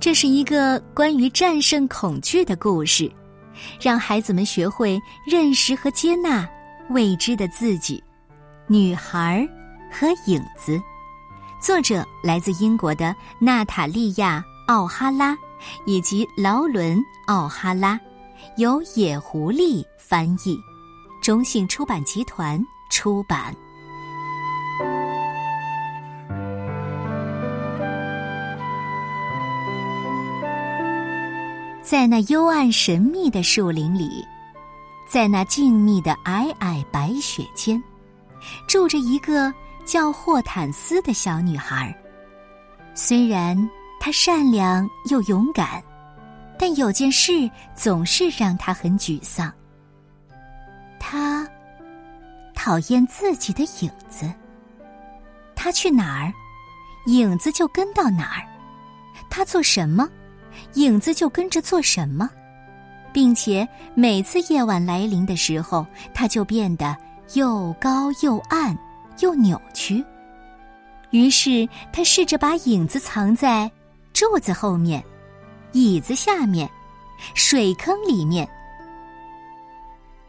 这是一个关于战胜恐惧的故事，让孩子们学会认识和接纳未知的自己。女孩和影子，作者来自英国的娜塔莉亚·奥哈拉以及劳伦·奥哈拉，由野狐狸翻译，中信出版集团出版。在那幽暗神秘的树林里，在那静谧的皑皑白雪间，住着一个叫霍坦斯的小女孩。虽然她善良又勇敢，但有件事总是让她很沮丧。她讨厌自己的影子。她去哪儿，影子就跟到哪儿；她做什么。影子就跟着做什么，并且每次夜晚来临的时候，它就变得又高又暗又扭曲。于是他试着把影子藏在柱子后面、椅子下面、水坑里面。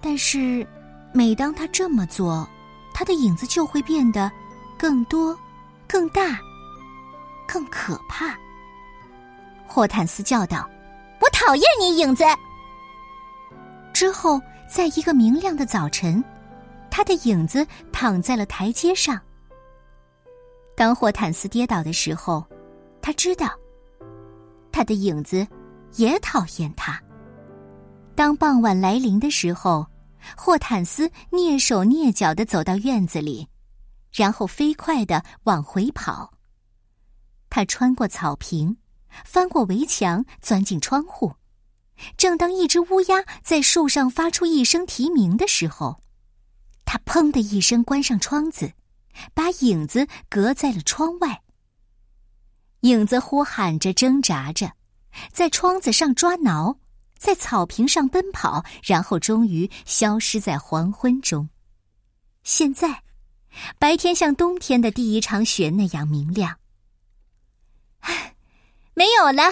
但是，每当他这么做，他的影子就会变得更多、更大、更可怕。霍坦斯叫道：“我讨厌你，影子！”之后，在一个明亮的早晨，他的影子躺在了台阶上。当霍坦斯跌倒的时候，他知道，他的影子也讨厌他。当傍晚来临的时候，霍坦斯蹑手蹑脚的走到院子里，然后飞快的往回跑。他穿过草坪。翻过围墙，钻进窗户。正当一只乌鸦在树上发出一声啼鸣的时候，它砰的一声关上窗子，把影子隔在了窗外。影子呼喊着，挣扎着，在窗子上抓挠，在草坪上奔跑，然后终于消失在黄昏中。现在，白天像冬天的第一场雪那样明亮。没有了，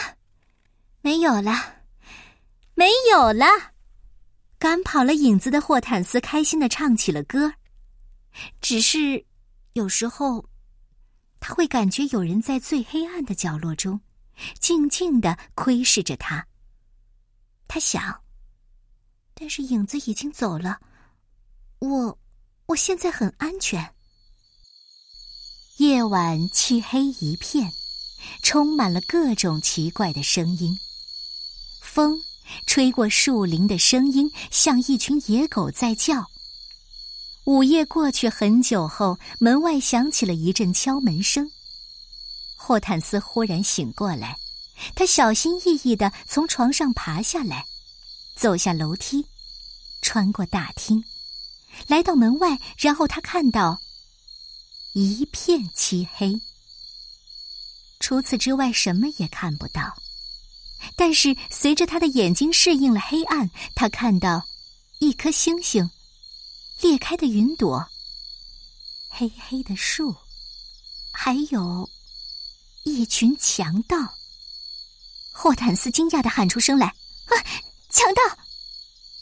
没有了，没有了！赶跑了影子的霍坦斯开心的唱起了歌。只是，有时候，他会感觉有人在最黑暗的角落中，静静的窥视着他。他想，但是影子已经走了，我，我现在很安全。夜晚漆黑一片。充满了各种奇怪的声音，风吹过树林的声音像一群野狗在叫。午夜过去很久后，门外响起了一阵敲门声。霍坦斯忽然醒过来，他小心翼翼的从床上爬下来，走下楼梯，穿过大厅，来到门外，然后他看到一片漆黑。除此之外，什么也看不到。但是，随着他的眼睛适应了黑暗，他看到一颗星星、裂开的云朵、黑黑的树，还有一群强盗。霍坦斯惊讶的喊出声来：“啊，强盗！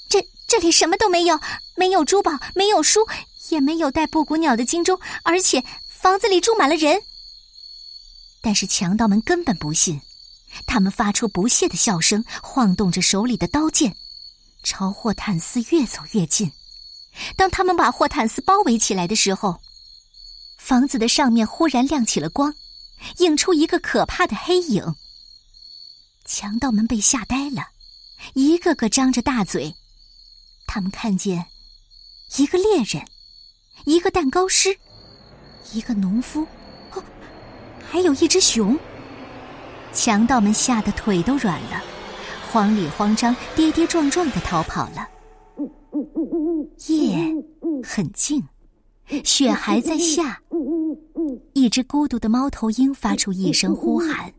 这这里什么都没有，没有珠宝，没有书，也没有带布谷鸟的金钟，而且房子里住满了人。”但是强盗们根本不信，他们发出不屑的笑声，晃动着手里的刀剑，朝霍坦斯越走越近。当他们把霍坦斯包围起来的时候，房子的上面忽然亮起了光，映出一个可怕的黑影。强盗们被吓呆了，一个个张着大嘴。他们看见一个猎人，一个蛋糕师，一个农夫。还有一只熊。强盗们吓得腿都软了，慌里慌张、跌跌撞撞的逃跑了。夜很静，雪还在下。一只孤独的猫头鹰发出一声呼喊，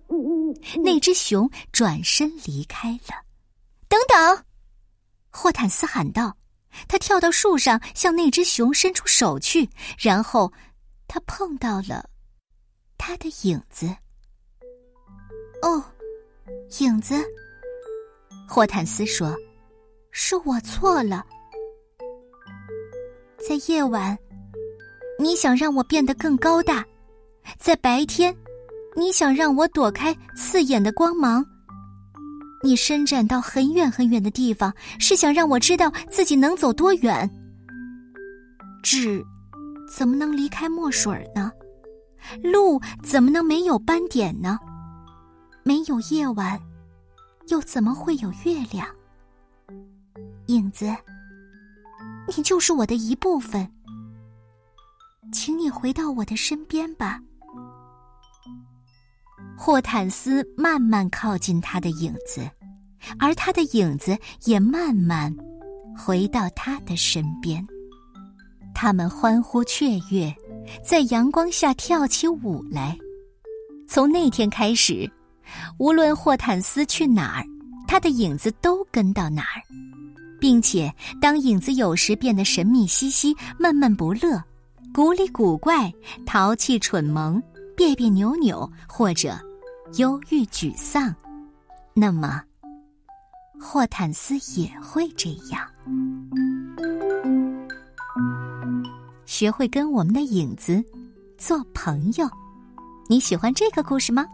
那只熊转身离开了。等等，霍坦斯喊道。他跳到树上，向那只熊伸出手去，然后他碰到了。他的影子。哦，影子，霍坦斯说：“是我错了。在夜晚，你想让我变得更高大；在白天，你想让我躲开刺眼的光芒。你伸展到很远很远的地方，是想让我知道自己能走多远。纸怎么能离开墨水呢？路怎么能没有斑点呢？没有夜晚。”又怎么会有月亮？影子，你就是我的一部分，请你回到我的身边吧。霍坦斯慢慢靠近他的影子，而他的影子也慢慢回到他的身边。他们欢呼雀跃，在阳光下跳起舞来。从那天开始。无论霍坦斯去哪儿，他的影子都跟到哪儿，并且当影子有时变得神秘兮兮、闷闷不乐、古里古怪、淘气蠢萌、别别扭扭，或者忧郁沮丧，那么霍坦斯也会这样。学会跟我们的影子做朋友，你喜欢这个故事吗？